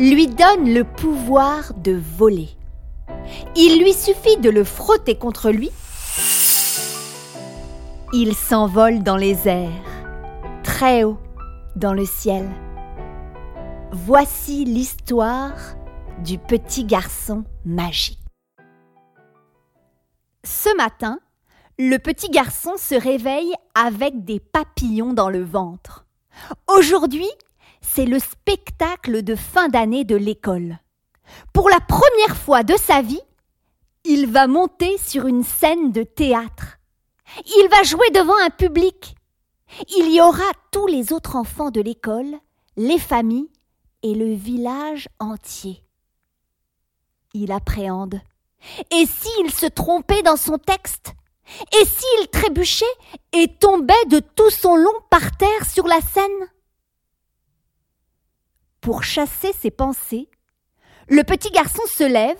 lui donne le pouvoir de voler. Il lui suffit de le frotter contre lui. Il s'envole dans les airs, très haut dans le ciel. Voici l'histoire du petit garçon magique. Ce matin, le petit garçon se réveille avec des papillons dans le ventre. Aujourd'hui, c'est le spectacle de fin d'année de l'école. Pour la première fois de sa vie, il va monter sur une scène de théâtre. Il va jouer devant un public. Il y aura tous les autres enfants de l'école, les familles et le village entier. Il appréhende. Et s'il se trompait dans son texte? Et s'il trébuchait et tombait de tout son long par terre sur la scène? Pour chasser ses pensées, le petit garçon se lève,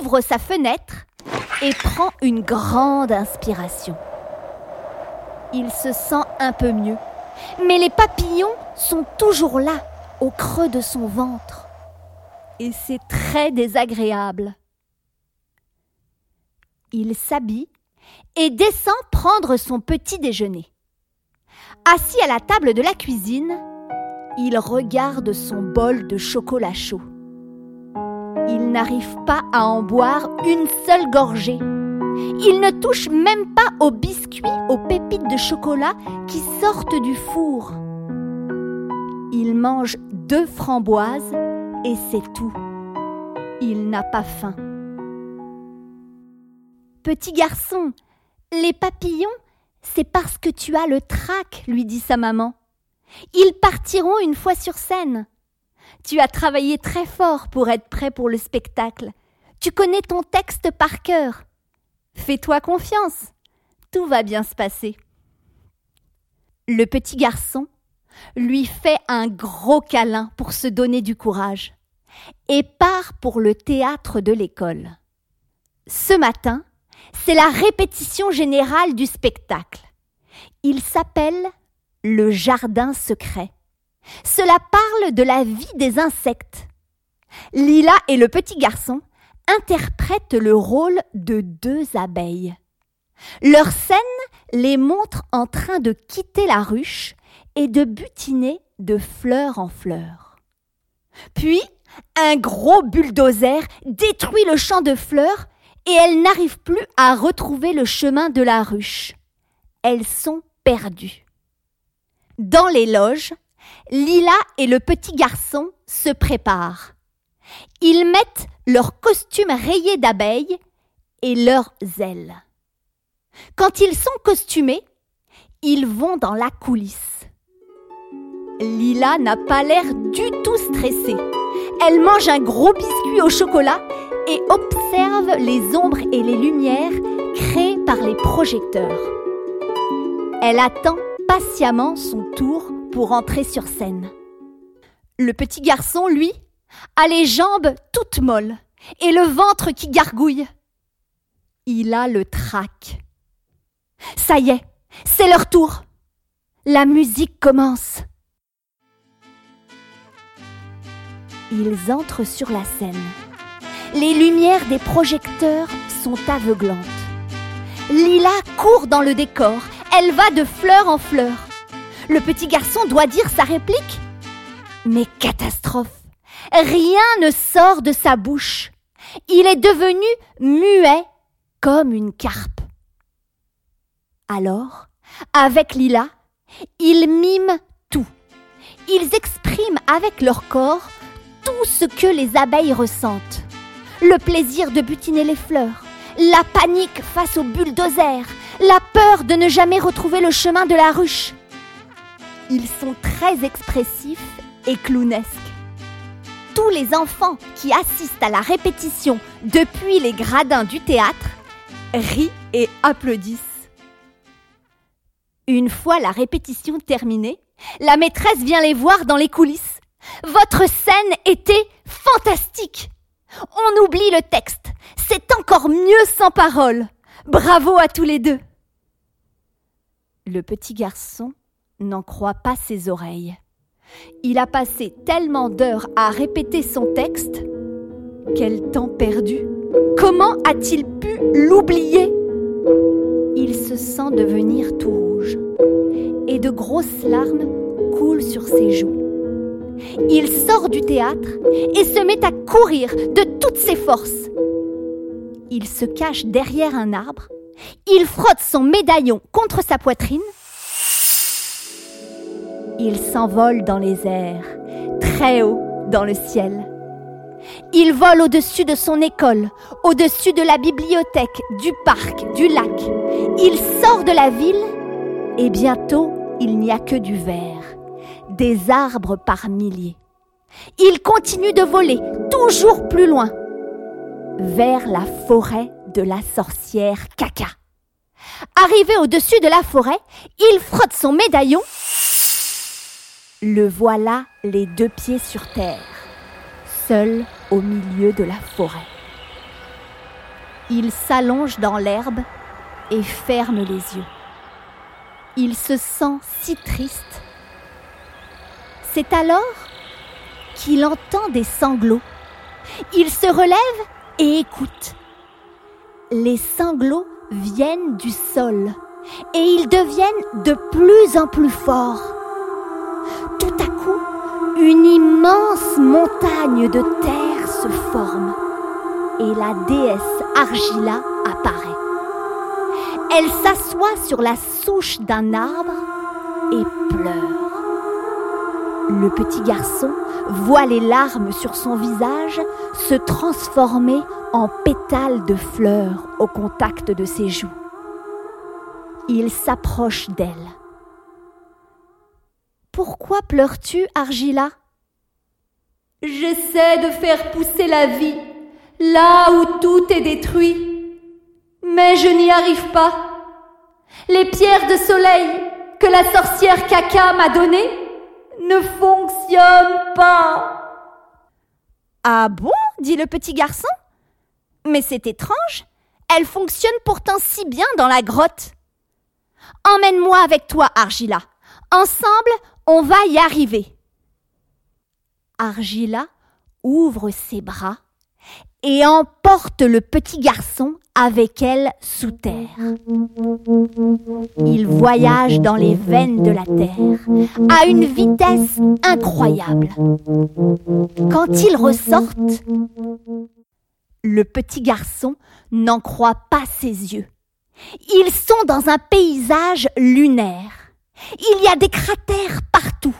ouvre sa fenêtre et prend une grande inspiration. Il se sent un peu mieux, mais les papillons sont toujours là, au creux de son ventre. Et c'est très désagréable. Il s'habille et descend prendre son petit déjeuner. Assis à la table de la cuisine, il regarde son bol de chocolat chaud. Il n'arrive pas à en boire une seule gorgée. Il ne touche même pas aux biscuits, aux pépites de chocolat qui sortent du four. Il mange deux framboises et c'est tout. Il n'a pas faim. Petit garçon, les papillons, c'est parce que tu as le trac, lui dit sa maman. Ils partiront une fois sur scène. Tu as travaillé très fort pour être prêt pour le spectacle. Tu connais ton texte par cœur. Fais-toi confiance. Tout va bien se passer. Le petit garçon lui fait un gros câlin pour se donner du courage et part pour le théâtre de l'école. Ce matin, c'est la répétition générale du spectacle. Il s'appelle le jardin secret. Cela parle de la vie des insectes. Lila et le petit garçon interprètent le rôle de deux abeilles. Leur scène les montre en train de quitter la ruche et de butiner de fleur en fleur. Puis, un gros bulldozer détruit le champ de fleurs et elles n'arrivent plus à retrouver le chemin de la ruche. Elles sont perdues. Dans les loges, Lila et le petit garçon se préparent. Ils mettent leurs costumes rayés d'abeilles et leurs ailes. Quand ils sont costumés, ils vont dans la coulisse. Lila n'a pas l'air du tout stressée. Elle mange un gros biscuit au chocolat et observe les ombres et les lumières créées par les projecteurs. Elle attend patiemment son tour pour entrer sur scène. Le petit garçon, lui, a les jambes toutes molles et le ventre qui gargouille. Il a le trac. Ça y est, c'est leur tour. La musique commence. Ils entrent sur la scène. Les lumières des projecteurs sont aveuglantes. Lila court dans le décor. Elle va de fleur en fleur. Le petit garçon doit dire sa réplique. Mais catastrophe Rien ne sort de sa bouche. Il est devenu muet comme une carpe. Alors, avec Lila, ils miment tout. Ils expriment avec leur corps tout ce que les abeilles ressentent. Le plaisir de butiner les fleurs, la panique face au bulldozer, la peur de ne jamais retrouver le chemin de la ruche. Ils sont très expressifs et clownesques. Tous les enfants qui assistent à la répétition depuis les gradins du théâtre rient et applaudissent. Une fois la répétition terminée, la maîtresse vient les voir dans les coulisses. Votre scène était fantastique. On oublie le texte. C'est encore mieux sans parole. Bravo à tous les deux. Le petit garçon n'en croit pas ses oreilles. Il a passé tellement d'heures à répéter son texte. Quel temps perdu. Comment a-t-il pu l'oublier? Il se sent devenir tout rouge et de grosses larmes coulent sur ses joues. Il sort du théâtre et se met à courir de toutes ses forces. Il se cache derrière un arbre, il frotte son médaillon contre sa poitrine. Il s'envole dans les airs, très haut dans le ciel. Il vole au-dessus de son école, au-dessus de la bibliothèque, du parc, du lac. Il sort de la ville et bientôt il n'y a que du vert, des arbres par milliers. Il continue de voler toujours plus loin, vers la forêt la sorcière Caca. Arrivé au-dessus de la forêt, il frotte son médaillon. Le voilà les deux pieds sur terre, seul au milieu de la forêt. Il s'allonge dans l'herbe et ferme les yeux. Il se sent si triste. C'est alors qu'il entend des sanglots. Il se relève et écoute. Les sanglots viennent du sol et ils deviennent de plus en plus forts. Tout à coup, une immense montagne de terre se forme et la déesse Argila apparaît. Elle s'assoit sur la souche d'un arbre et pleure. Le petit garçon voit les larmes sur son visage se transformer en pétales de fleurs au contact de ses joues. Il s'approche d'elle. Pourquoi pleures-tu, Argila? J'essaie de faire pousser la vie là où tout est détruit, mais je n'y arrive pas. Les pierres de soleil que la sorcière Caca m'a données ne fonctionne pas. Ah bon dit le petit garçon? Mais c'est étrange. Elle fonctionne pourtant si bien dans la grotte. Emmène-moi avec toi, Argila. Ensemble, on va y arriver. Argila ouvre ses bras et emporte le petit garçon avec elle sous terre. Ils voyagent dans les veines de la terre à une vitesse incroyable. Quand ils ressortent, le petit garçon n'en croit pas ses yeux. Ils sont dans un paysage lunaire. Il y a des cratères partout.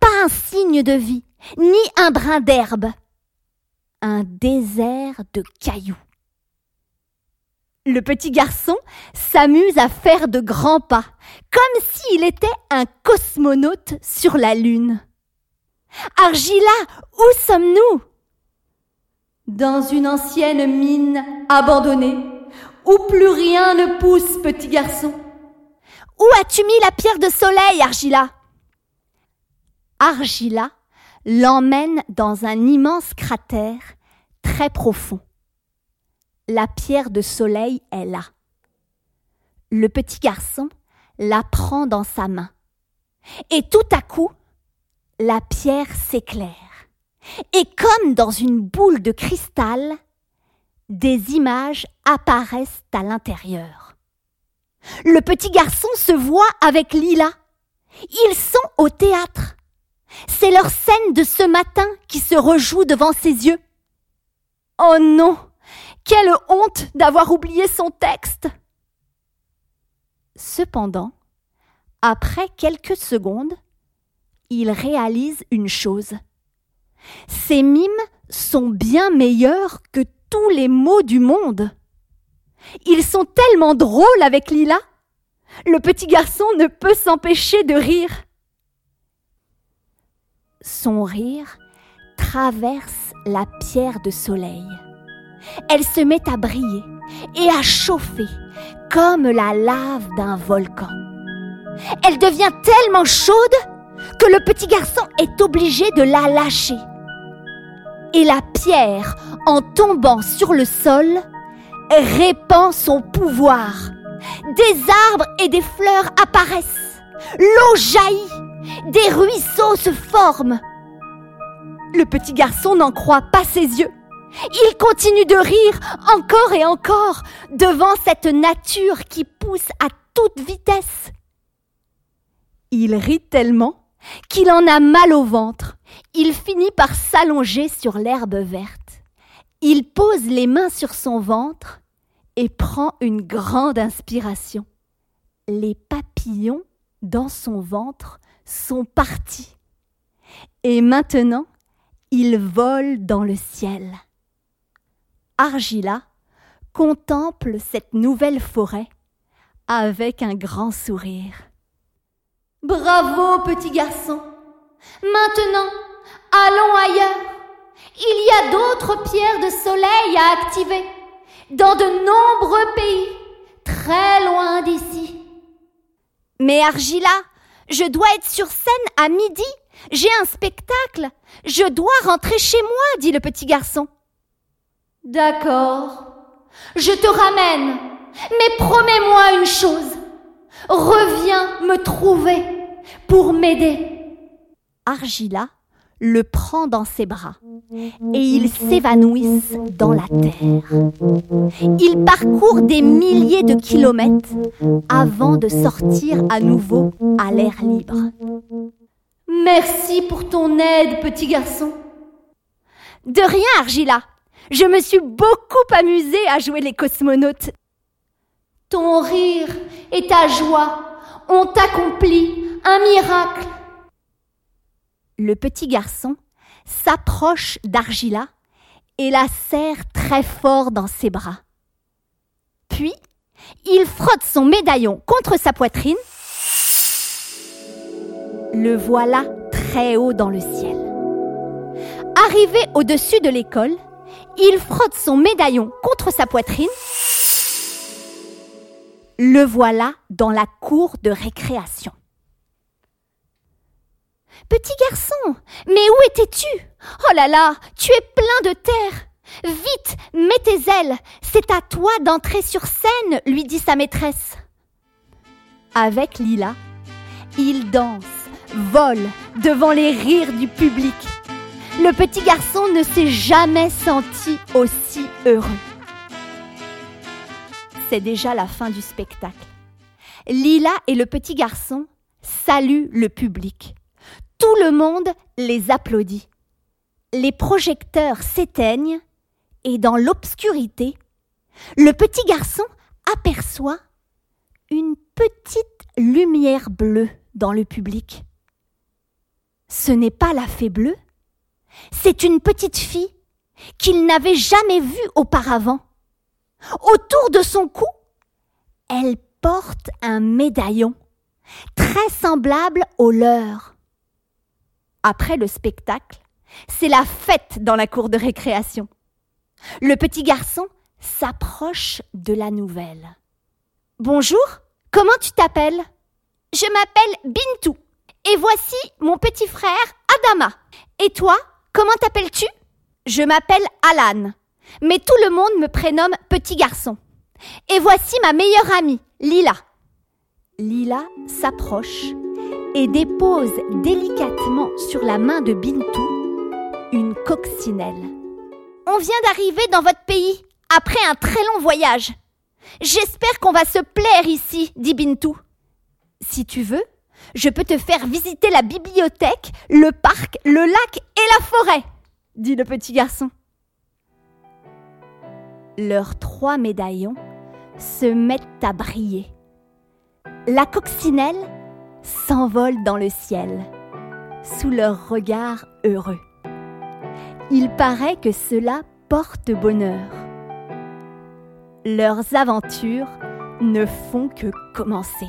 Pas un signe de vie, ni un brin d'herbe. Un désert de cailloux. Le petit garçon s'amuse à faire de grands pas, comme s'il était un cosmonaute sur la Lune. Argila, où sommes-nous? Dans une ancienne mine abandonnée, où plus rien ne pousse, petit garçon. Où as-tu mis la pierre de soleil, Argila? Argila l'emmène dans un immense cratère très profond la pierre de soleil est là. Le petit garçon la prend dans sa main. Et tout à coup, la pierre s'éclaire. Et comme dans une boule de cristal, des images apparaissent à l'intérieur. Le petit garçon se voit avec Lila. Ils sont au théâtre. C'est leur scène de ce matin qui se rejoue devant ses yeux. Oh non Quelle honte d'avoir oublié son texte Cependant, après quelques secondes, il réalise une chose. Ces mimes sont bien meilleurs que tous les mots du monde. Ils sont tellement drôles avec Lila. Le petit garçon ne peut s'empêcher de rire. Son rire traverse la pierre de soleil. Elle se met à briller et à chauffer comme la lave d'un volcan. Elle devient tellement chaude que le petit garçon est obligé de la lâcher. Et la pierre, en tombant sur le sol, répand son pouvoir. Des arbres et des fleurs apparaissent. L'eau jaillit. Des ruisseaux se forment. Le petit garçon n'en croit pas ses yeux. Il continue de rire encore et encore devant cette nature qui pousse à toute vitesse. Il rit tellement qu'il en a mal au ventre. Il finit par s'allonger sur l'herbe verte. Il pose les mains sur son ventre et prend une grande inspiration. Les papillons dans son ventre sont partis. Et maintenant, il vole dans le ciel. Argila contemple cette nouvelle forêt avec un grand sourire. Bravo, petit garçon. Maintenant, allons ailleurs. Il y a d'autres pierres de soleil à activer, dans de nombreux pays, très loin d'ici. Mais Argila, je dois être sur scène à midi. J'ai un spectacle. Je dois rentrer chez moi, dit le petit garçon. D'accord. Je te ramène. Mais promets-moi une chose. Reviens me trouver pour m'aider. Argila le prend dans ses bras et ils s'évanouissent dans la terre. Ils parcourent des milliers de kilomètres avant de sortir à nouveau à l'air libre. Merci pour ton aide, petit garçon. De rien, Argila. Je me suis beaucoup amusée à jouer les cosmonautes. Ton rire et ta joie ont accompli un miracle. Le petit garçon s'approche d'Argila et la serre très fort dans ses bras. Puis, il frotte son médaillon contre sa poitrine. Le voilà très haut dans le ciel. Arrivé au-dessus de l'école, il frotte son médaillon contre sa poitrine. Le voilà dans la cour de récréation. Petit garçon, mais où étais-tu? Oh là là, tu es plein de terre. Vite, mets tes ailes, c'est à toi d'entrer sur scène, lui dit sa maîtresse. Avec Lila, il danse, vole devant les rires du public. Le petit garçon ne s'est jamais senti aussi heureux. C'est déjà la fin du spectacle. Lila et le petit garçon saluent le public. Tout le monde les applaudit. Les projecteurs s'éteignent et dans l'obscurité, le petit garçon aperçoit une petite lumière bleue dans le public. Ce n'est pas la fée bleue, c'est une petite fille qu'il n'avait jamais vue auparavant. Autour de son cou, elle porte un médaillon très semblable au leur. Après le spectacle, c'est la fête dans la cour de récréation. Le petit garçon s'approche de la nouvelle. Bonjour, comment tu t'appelles Je m'appelle Bintou. Et voici mon petit frère Adama. Et toi, comment t'appelles-tu? Je m'appelle Alan. Mais tout le monde me prénomme petit garçon. Et voici ma meilleure amie, Lila. Lila s'approche et dépose délicatement sur la main de Bintou une coccinelle. On vient d'arriver dans votre pays, après un très long voyage. J'espère qu'on va se plaire ici, dit Bintou. Si tu veux, Je peux te faire visiter la bibliothèque, le parc, le lac et la forêt, dit le petit garçon. Leurs trois médaillons se mettent à briller. La coccinelle s'envole dans le ciel, sous leur regard heureux. Il paraît que cela porte bonheur. Leurs aventures ne font que commencer.